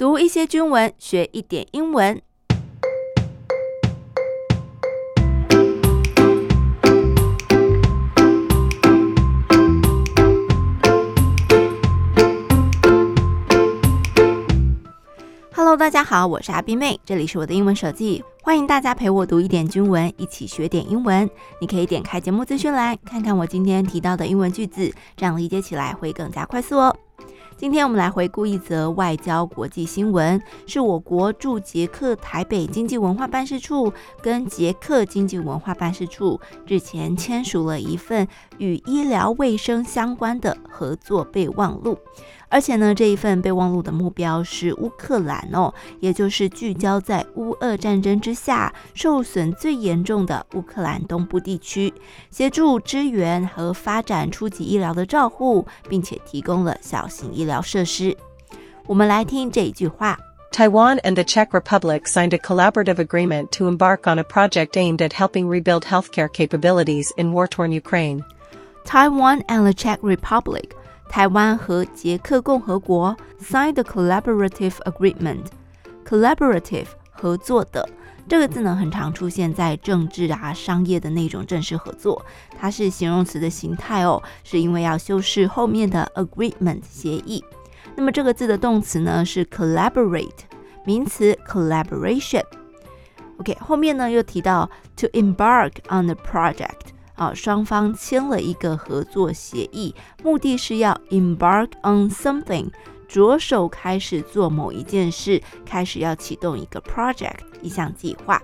读一些军文，学一点英文。Hello，大家好，我是阿宾妹，这里是我的英文手记，欢迎大家陪我读一点军文，一起学点英文。你可以点开节目资讯栏，看看我今天提到的英文句子，这样理解起来会更加快速哦。今天我们来回顾一则外交国际新闻，是我国驻捷克台北经济文化办事处跟捷克经济文化办事处日前签署了一份与医疗卫生相关的合作备忘录。而且呢，这一份备忘录的目标是乌克兰哦，也就是聚焦在乌俄战争之下受损最严重的乌克兰东部地区，协助支援和发展初级医疗的照护，并且提供了小型医疗设施。我们来听这一句话：Taiwan and the Czech Republic signed a collaborative agreement to embark on a project aimed at helping rebuild healthcare capabilities in war-torn Ukraine. Taiwan and the Czech Republic. 台湾和捷克共和国 signed a collaborative agreement。collaborative 合作的这个字呢，很常出现在政治啊、商业的那种正式合作，它是形容词的形态哦，是因为要修饰后面的 agreement 协议。那么这个字的动词呢是 collaborate，名词 collaboration。OK，后面呢又提到 to embark on the project。 啊，双方签了一个合作协议，目的是要 embark on something，着手开始做某一件事，开始要启动一个 project，一项计划。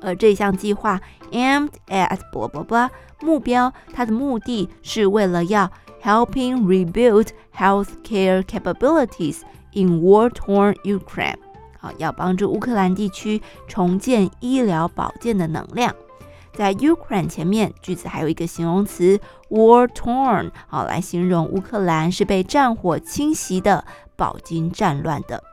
而这项计划 aimed at blah blah blah，目标它的目的是为了要 helping rebuild healthcare capabilities in war-torn Ukraine，好，要帮助乌克兰地区重建医疗保健的能量。在 Ukraine 前面，句子还有一个形容词 war torn，好，来形容乌克兰是被战火侵袭的、饱经战乱的。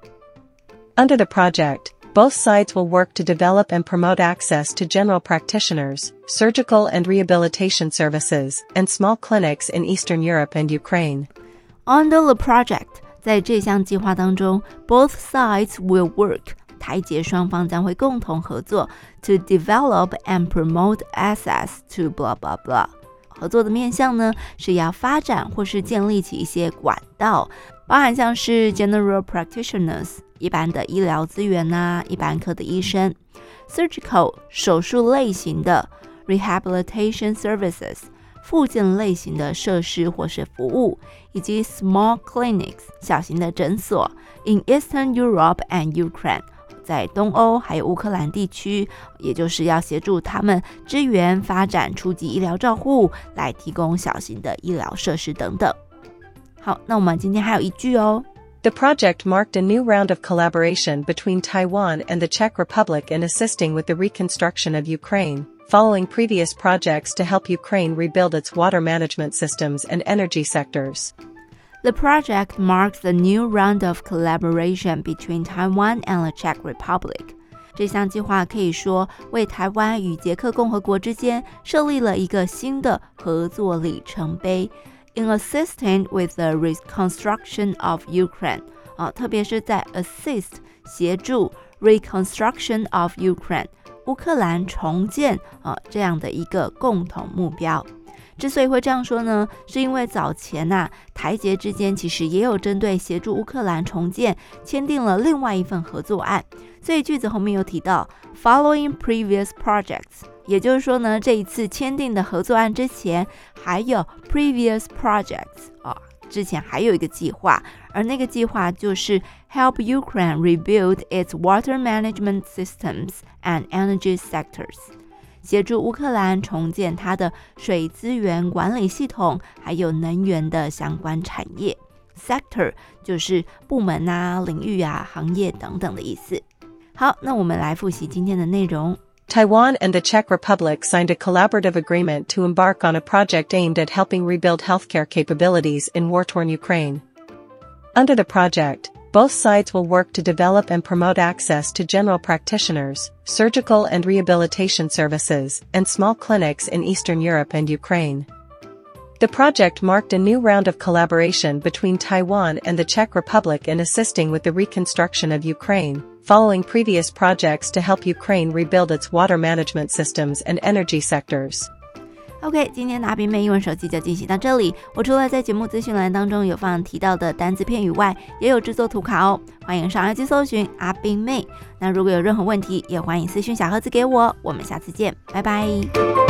Under the project, both sides will work to develop and promote access to general practitioners, surgical and rehabilitation services, and small clinics in Eastern Europe and Ukraine. Under the project，在这项计划当中，both sides will work。 台捷双方将会共同合作，to develop and promote access to blah blah blah。合作的面向呢，是要发展或是建立起一些管道，包含像是 general practitioners 一般的医疗资源呐、一般科的医生；surgical 手术类型的；rehabilitation services 复健类型的设施或是服务，以及 small clinics 小型的诊所。In Eastern Europe and Ukraine。在东欧还有乌克兰地区，也就是要协助他们支援发展初级医疗照护，来提供小型的医疗设施等等。好，那我们今天还有一句哦。The project marked a new round of collaboration between Taiwan and the Czech Republic in assisting with the reconstruction of Ukraine, following previous projects to help Ukraine rebuild its water management systems and energy sectors. The project marks a new round of collaboration between Taiwan and the Czech Republic. 这项计划可以说为台湾与捷克共和国之间设立了一个新的合作里程碑。In assisting with the reconstruction of Ukraine，啊，特别是在 assist 协助 reconstruction of Ukraine，乌克兰重建啊这样的一个共同目标。 之所以会这样说呢，是因为早前呐、台捷之间其实也有针对协助乌克兰重建签订了另外一份合作案，所以句子后面有提到 following previous projects，也就是说呢，这一次签订的合作案之前还有 previous projects 啊、之前还有一个计划，而那个计划就是 help Ukraine rebuild its water management systems and energy sectors。协助乌克兰重建它的水资源管理系统，还有能源的相关产业。Sector 就是部门啊、领域啊、行业等等的意思。好，那我们来复习今天的内容。Taiwan and the Czech Republic signed a collaborative agreement to embark on a project aimed at helping rebuild healthcare capabilities in war-torn Ukraine. Under the project, both sides will work to develop and promote access to general practitioners, surgical and rehabilitation services, and small clinics in Eastern Europe and Ukraine. The project marked a new round of collaboration between Taiwan and the Czech Republic in assisting with the reconstruction of Ukraine, following previous projects to help Ukraine rebuild its water management systems and energy sectors. OK，今天的阿冰妹英文手机就进行到这里。我除了在节目资讯栏当中有放提到的单字片语外，也有制作图卡哦。欢迎上 IG 搜寻阿冰妹。那如果有任何问题，也欢迎私讯小盒子给我。我们下次见，拜拜。